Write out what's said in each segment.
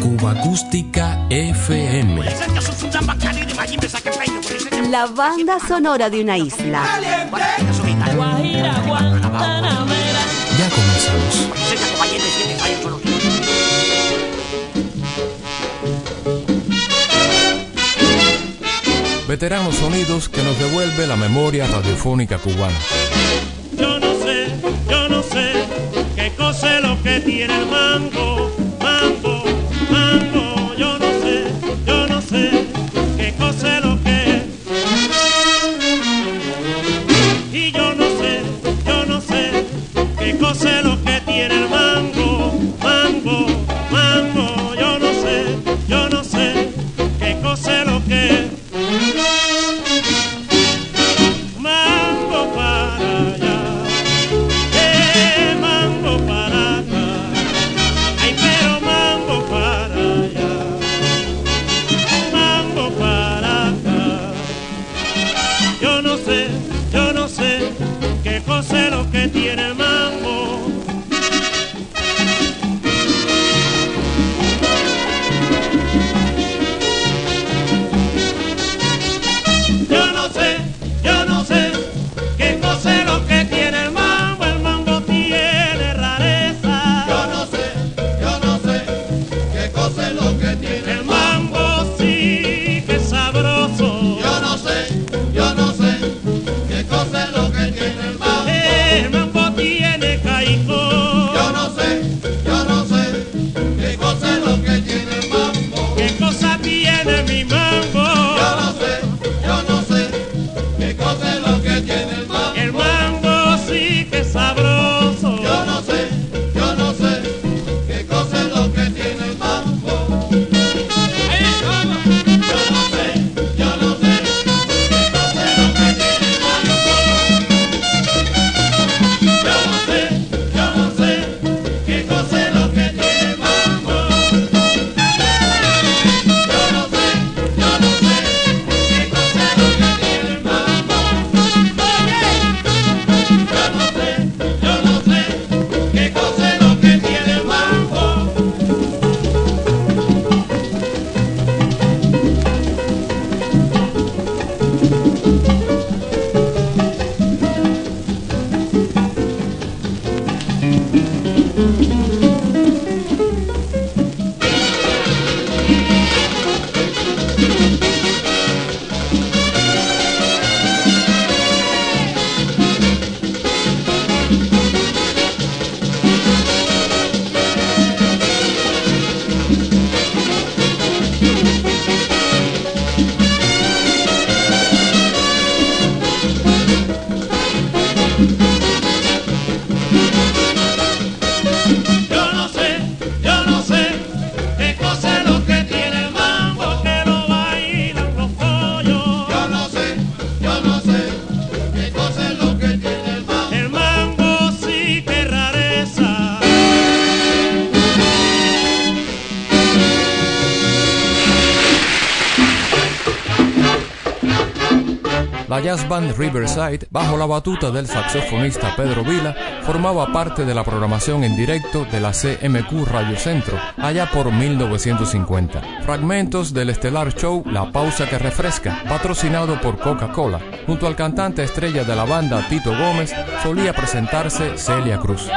Cuba Acústica FM. La banda sonora de una isla. Ya comenzamos. Veteranos sonidos que nos devuelve la memoria radiofónica cubana. Yo no sé, yo no sé qué cosa tiene el mango. la jazz band Riverside, bajo la batuta del saxofonista Pedro Vila, formaba parte de la programación en directo de la CMQ Radio Centro, allá por 1950. Fragmentos del estelar show La Pausa que Refresca, patrocinado por Coca-Cola, junto al cantante estrella de la banda Tito Gómez, solía presentarse Celia Cruz.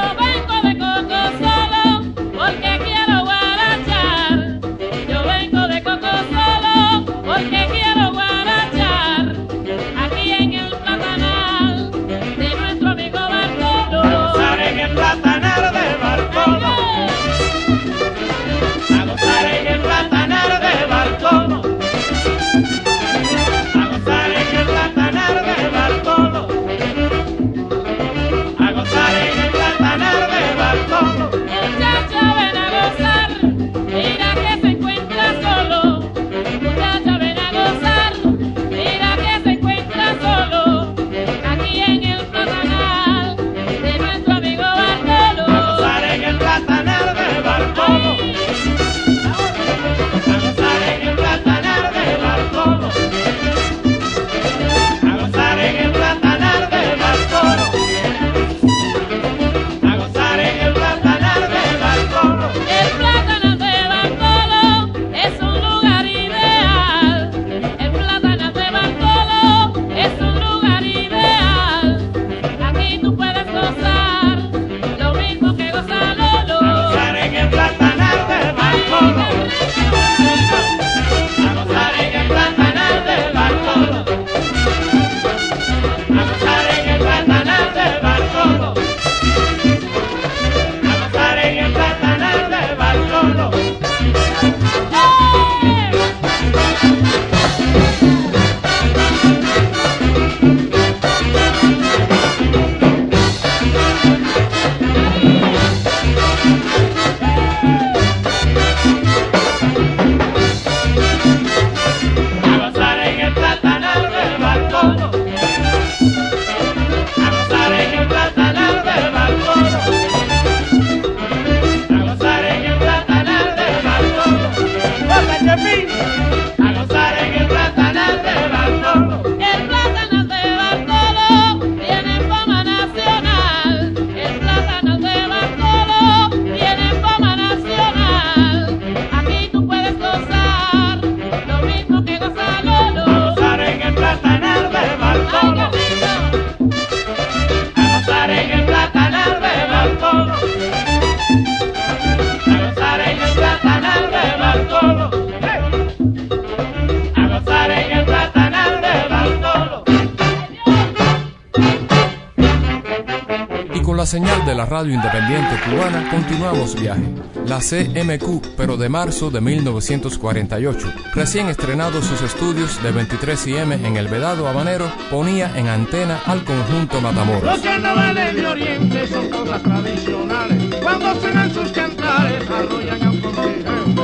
La radio independiente cubana continuamos viaje. La CMQ, pero de marzo de 1948, recién estrenado sus estudios de 23 IM en el Vedado Habanero, ponía en antena al conjunto Matamoros. Los carnavales de Oriente son cosas tradicionales. Cuando suenan sus cantares, arrollan continente.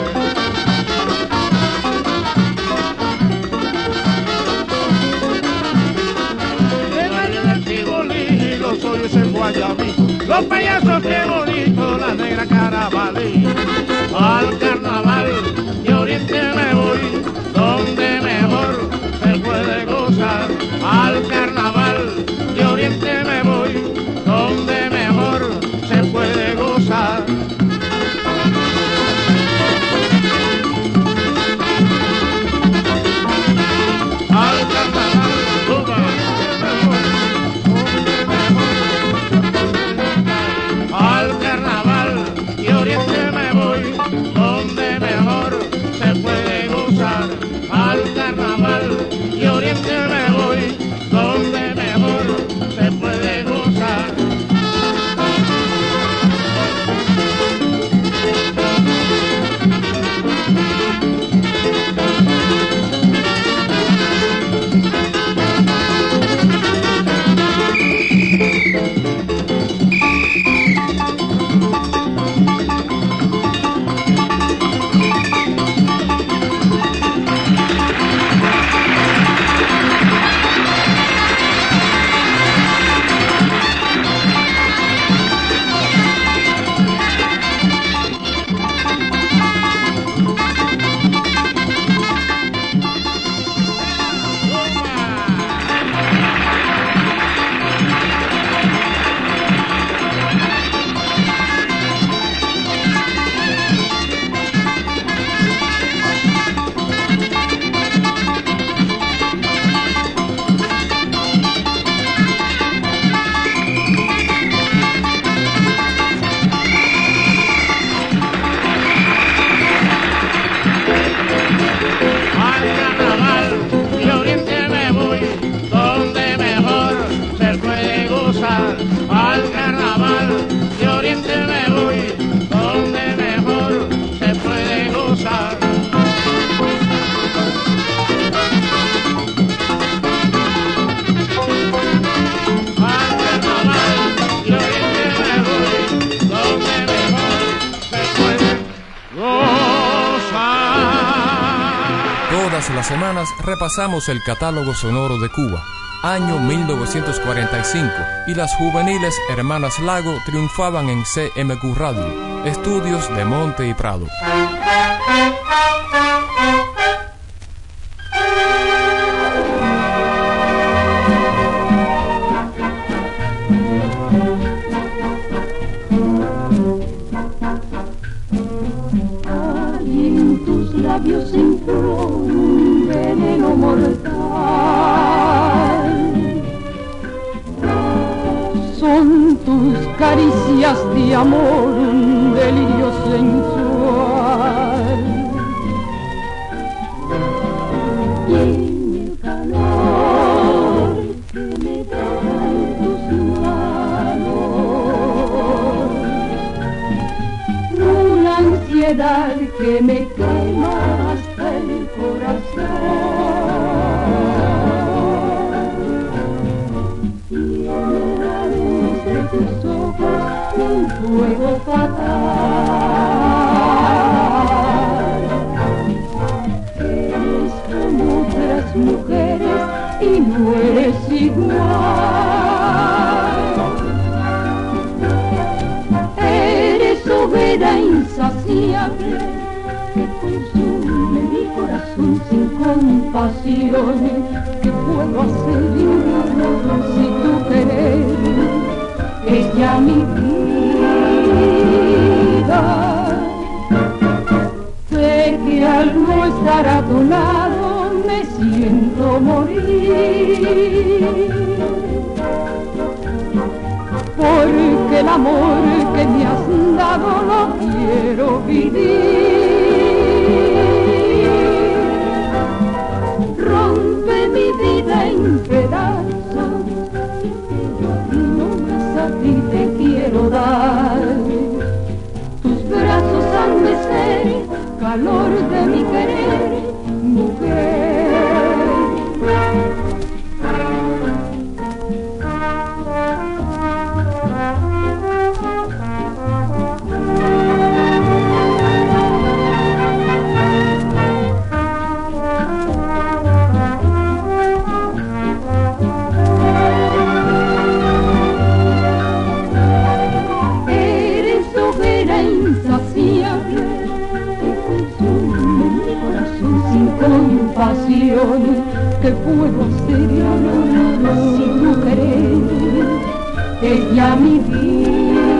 El año del Tivoli, los payasos que bonito, la negra carabalí. Repasamos el catálogo sonoro de Cuba, año 1945, y las juveniles Hermanas Lago triunfaban en CMQ Radio, estudios de Monte y Prado. Compasión. ¿Qué puedo hacer si tú querés es ya mi vida? Sé que al no estar a tu lado me siento morir porque el amor que me has dado no quiero vivir. Tus brazos han de ser calor de mi querer. ¿Qué puedo hacer si tu querer es ya mi vida?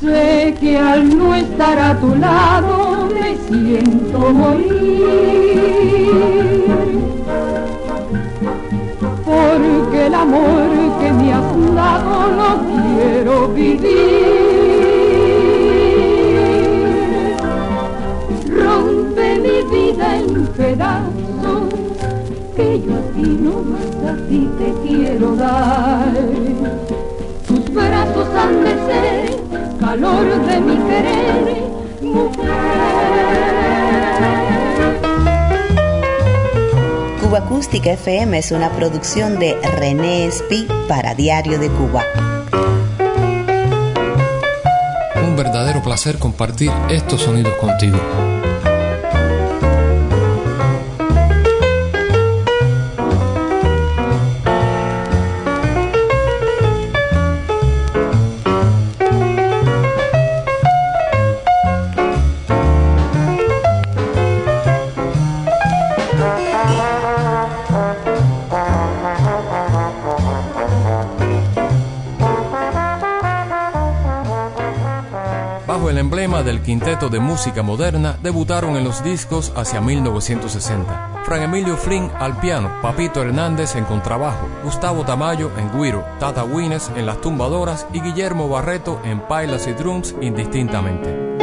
Sé que al no estar a tu lado me siento morir porque el amor que me has dado no quiero vivir. Pedazos, que yo a ti no más a ti te quiero dar. Tus brazos han de ser calor de mi querer, mujer. Cuba Acústica FM es una producción de René Espi para Diario de Cuba. Un verdadero placer compartir estos sonidos contigo. Del quinteto de música moderna, debutaron en los discos hacia 1960. Fran Emilio Flynn al piano, Papito Hernández en contrabajo, Gustavo Tamayo en guiro, Tata Wines en las tumbadoras y Guillermo Barreto en pailas y drums indistintamente.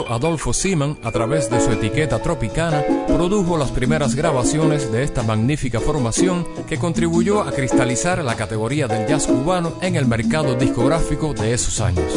Adolfo Siman, a través de su etiqueta Tropicana, produjo las primeras grabaciones de esta magnífica formación que contribuyó a cristalizar la categoría del jazz cubano en el mercado discográfico de esos años.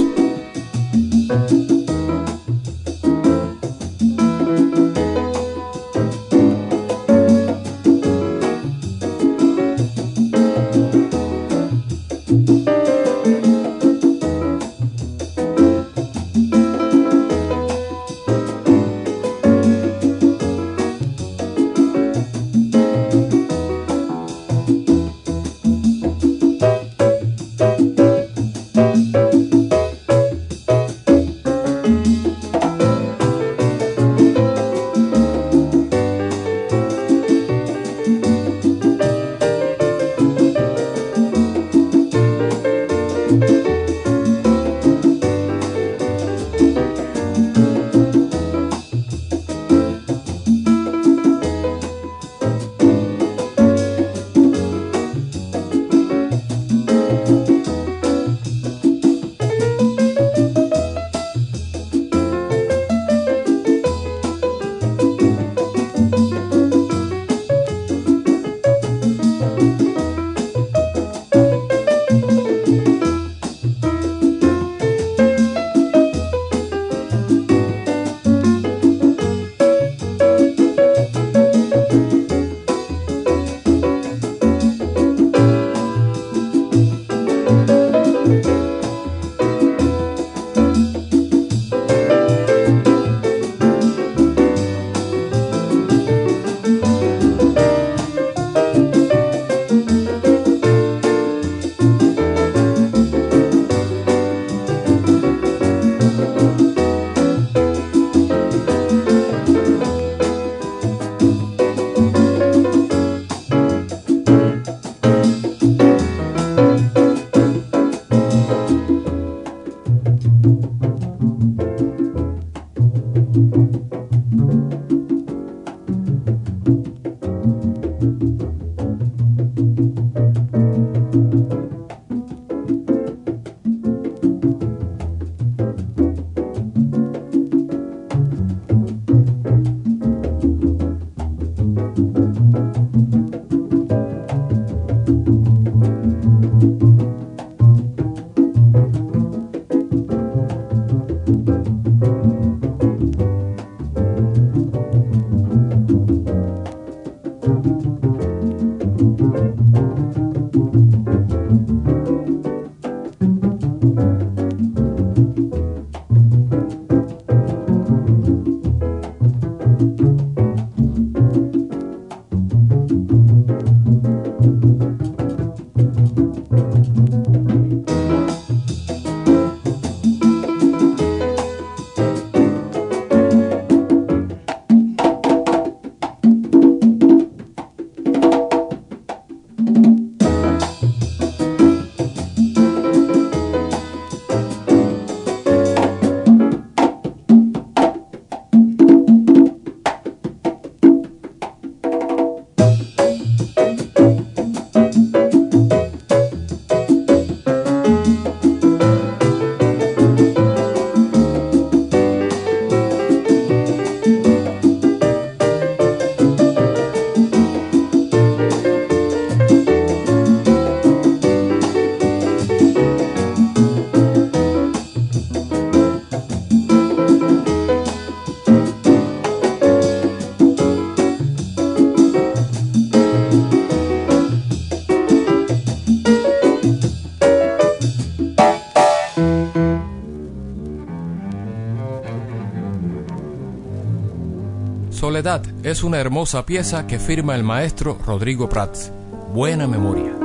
Soledad es una hermosa pieza que firma el maestro Rodrigo Prats. Buena memoria.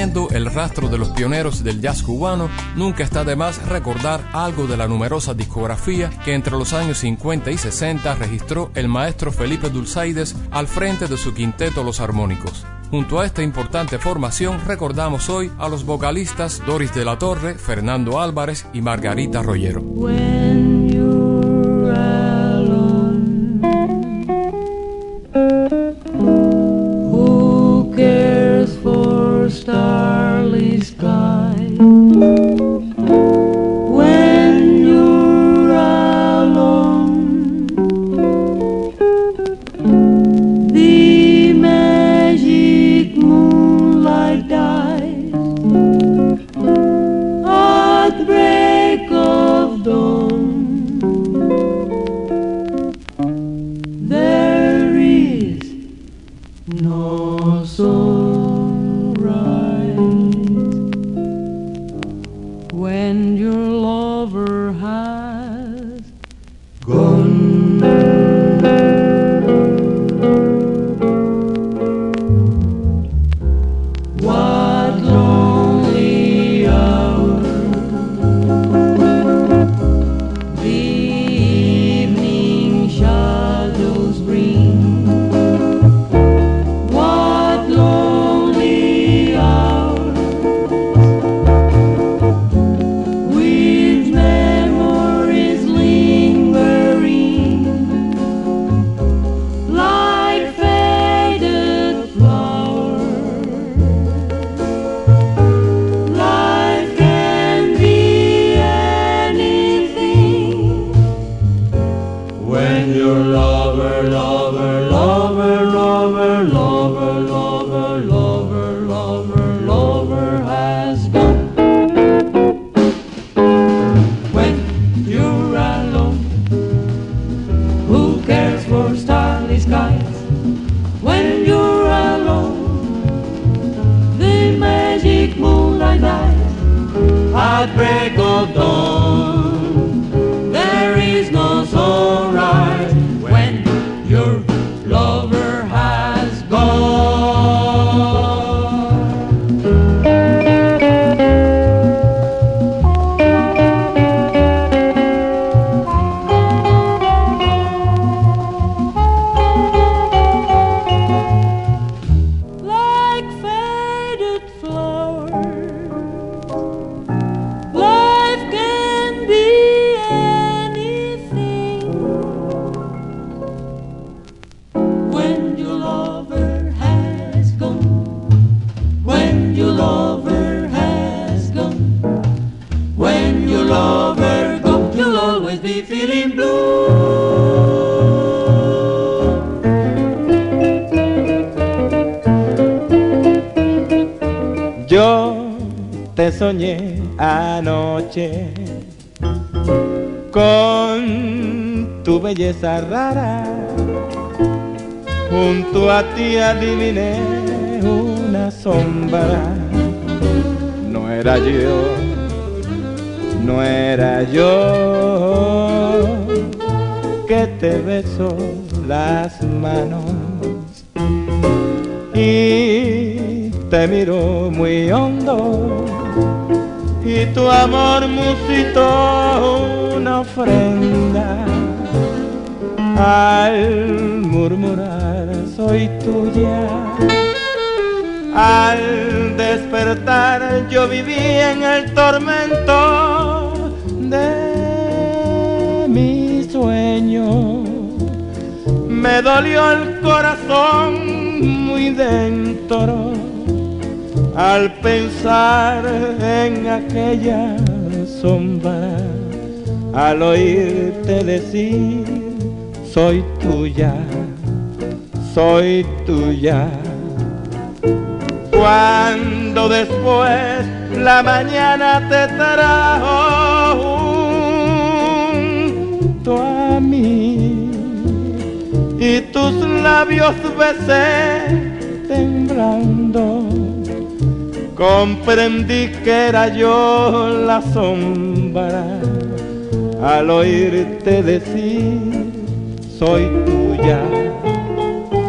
Siguiendo el rastro de los pioneros del jazz cubano, nunca está de más recordar algo de la numerosa discografía que entre los años 50 y 60 registró el maestro Felipe Dulzaides al frente de su quinteto Los Armónicos. Junto a esta importante formación recordamos hoy a los vocalistas Doris de la Torre, Fernando Álvarez y Margarita Rollero. Rara. Junto a ti adiviné una sombra. No era yo, no era yo que te beso las manos y te miro muy hondo y tu amor musitó una ofrenda al murmurar soy tuya. Al despertar yo viví en el tormento de mi sueño. Me dolió el corazón muy dentro al pensar en aquella sombra al oírte decir, soy tuya, soy tuya. Cuando después la mañana te trajo junto a mí y tus labios besé temblando, comprendí que era yo la sombra al oírte decir, soy tuya,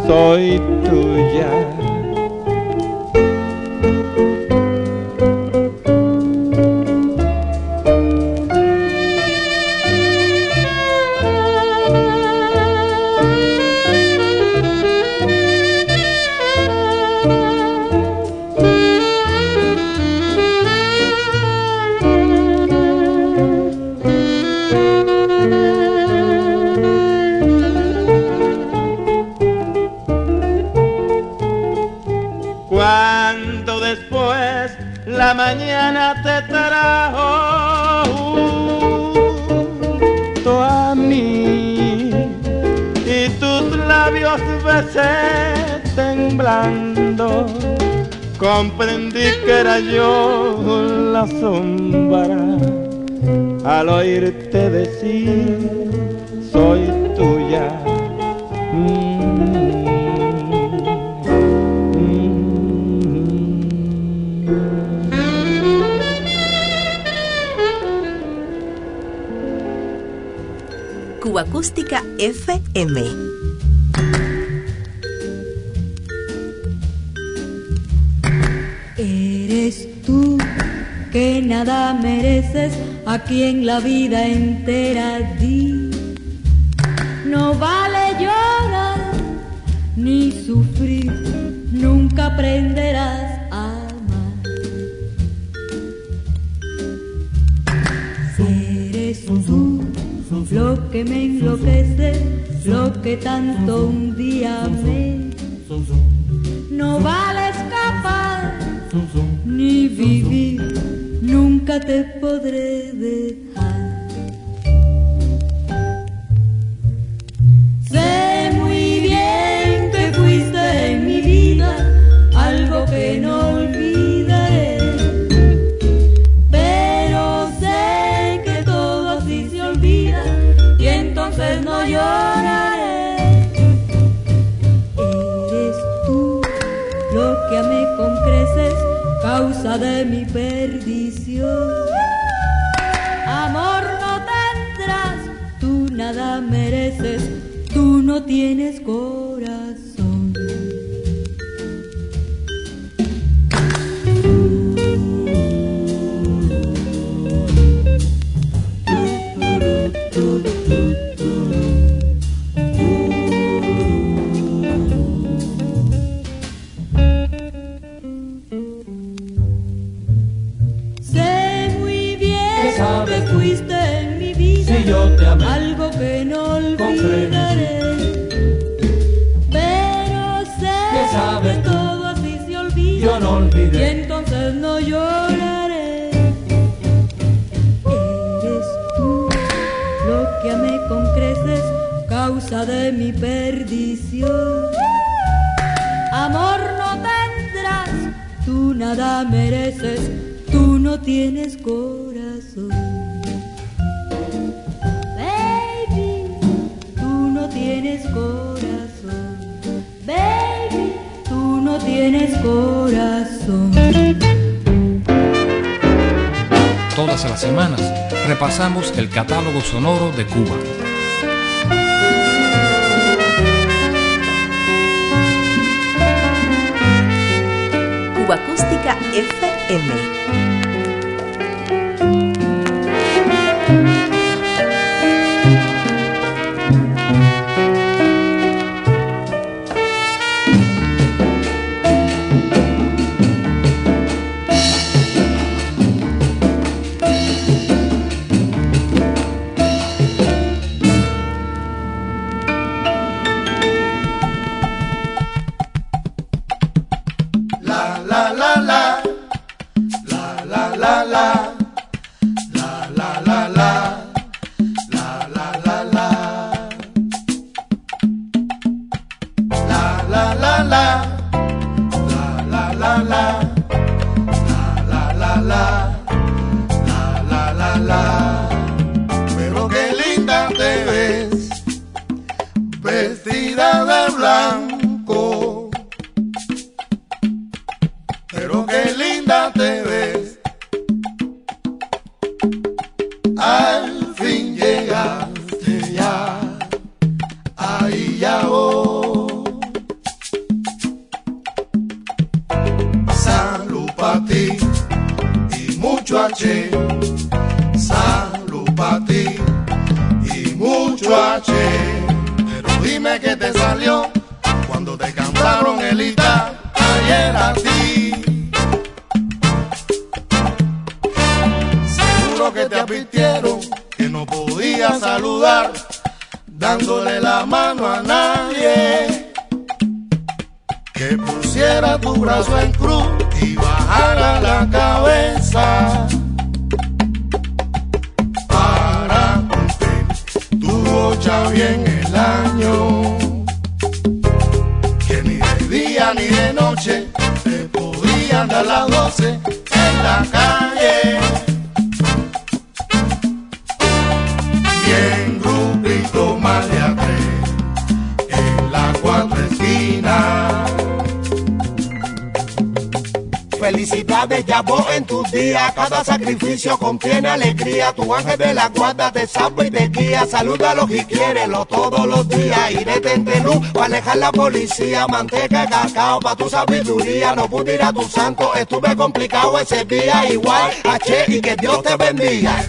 soy tuya. Comprendí que era yo la sombra al oírte decir soy tuya. Acústica FM. Que nada mereces a quien la vida entera di. No vale llorar ni sufrir, nunca aprenderás a amar. Eres tú lo que me enloquece, lo que tanto un día me no vale escapar ni vivir, nunca te podré dejar. De mi perdición. Amor no tendrás, tú nada mereces, tú no tienes. De mi perdición. Amor no tendrás, tú nada mereces, tú no tienes corazón. Baby, tú no tienes corazón. Baby, tú no tienes corazón. Todas las semanas repasamos el catálogo sonoro de. Cuba FM. H. Salud para ti y mucho H. Pero dime qué te salió cuando te cantaron el Ita ayer a ti. Seguro que te advirtieron que no podías saludar dándole la mano a nadie. Que pusiera tu brazo en cruz y bajara la cabeza. Podían dar las doce en la calle. Ya vos en tus días. Cada sacrificio contiene alegría. Tu ángel de la guarda te salva y te guía. Salúdalo y quiérelo todos los días. Y detente luz para alejar la policía. Manteca, cacao pa' tu sabiduría. No pude ir a tu santo, estuve complicado ese día. Igual, H y que Dios te bendiga.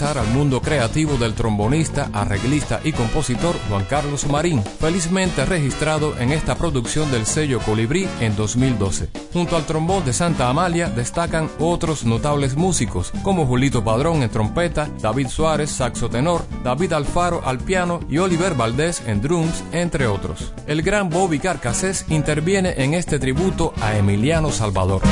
Al mundo creativo del trombonista, arreglista y compositor Juan Carlos Marín, felizmente registrado en esta producción del sello Colibrí en 2012. Junto al trombón de Santa Amalia destacan otros notables músicos como Julito Padrón en trompeta, David Suárez saxo tenor, David Alfaro al piano y Oliver Valdés en drums, entre otros. El gran Bobby Carcassés interviene en este tributo a Emiliano Salvador.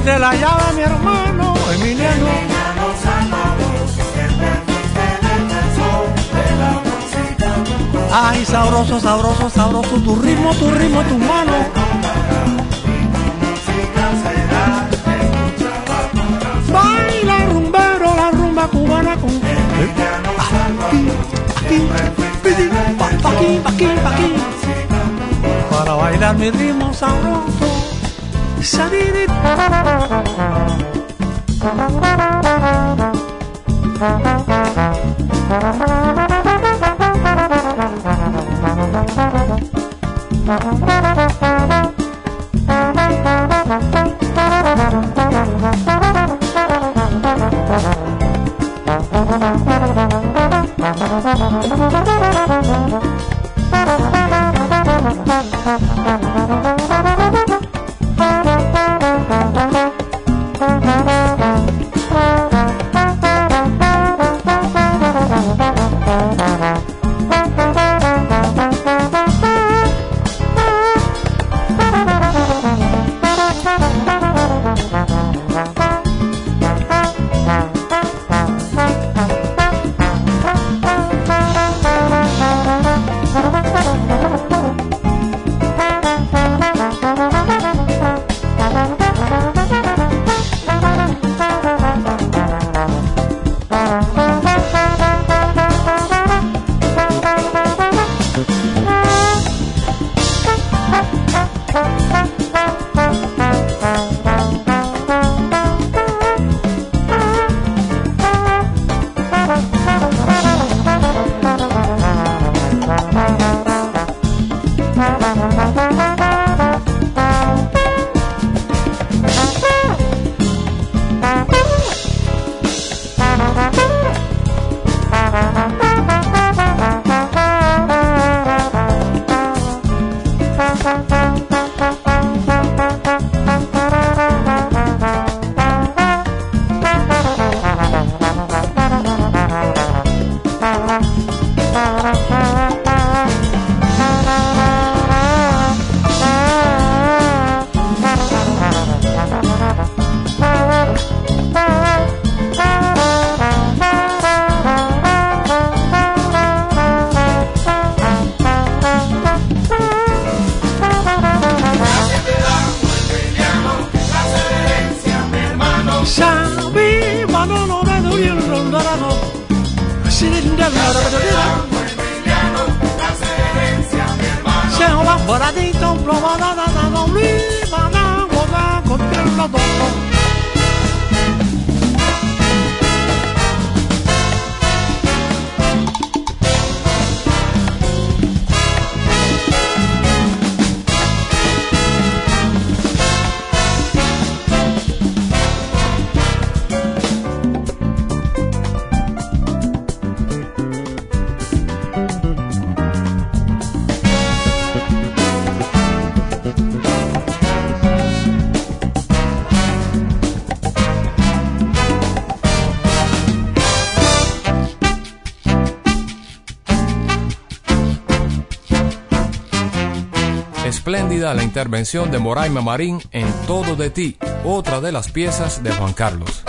Fuiste la llave, mi hermano Emiliano. Ay, sabroso, sabroso, sabroso, tu ritmo, tu ritmo, tu mano. Baila rumbero, la rumba cubana con... Aquí, aquí, aquí, aquí, aquí. Para bailar mi ritmo sabroso. Sunny, Espléndida la intervención de Moraima Marín en Todo de ti, otra de las piezas de Juan Carlos.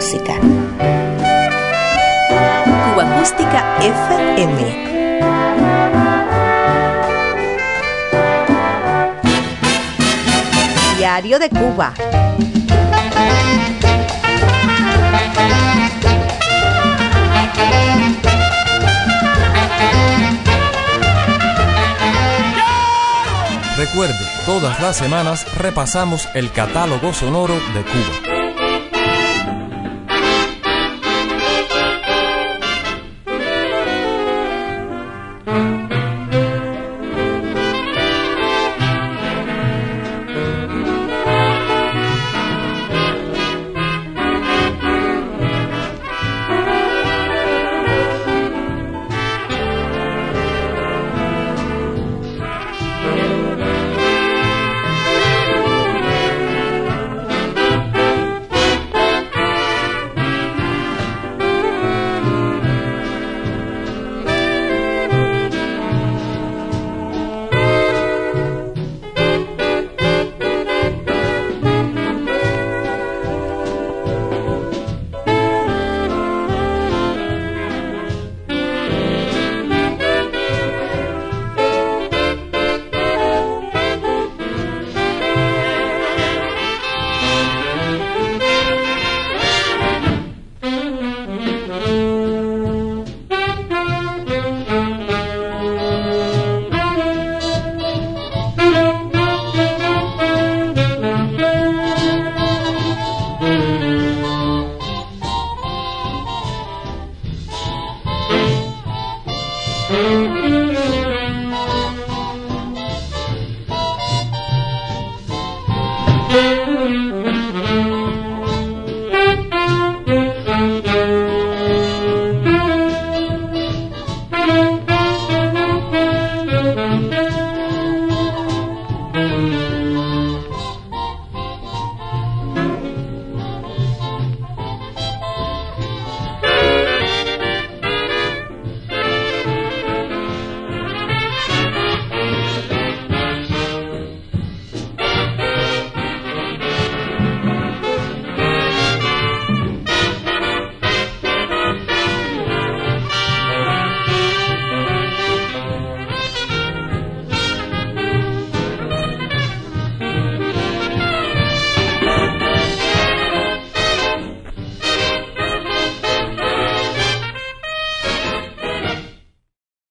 Música. Cuba Acústica FM. Diario de Cuba. Recuerde, todas las semanas repasamos el catálogo sonoro de Cuba.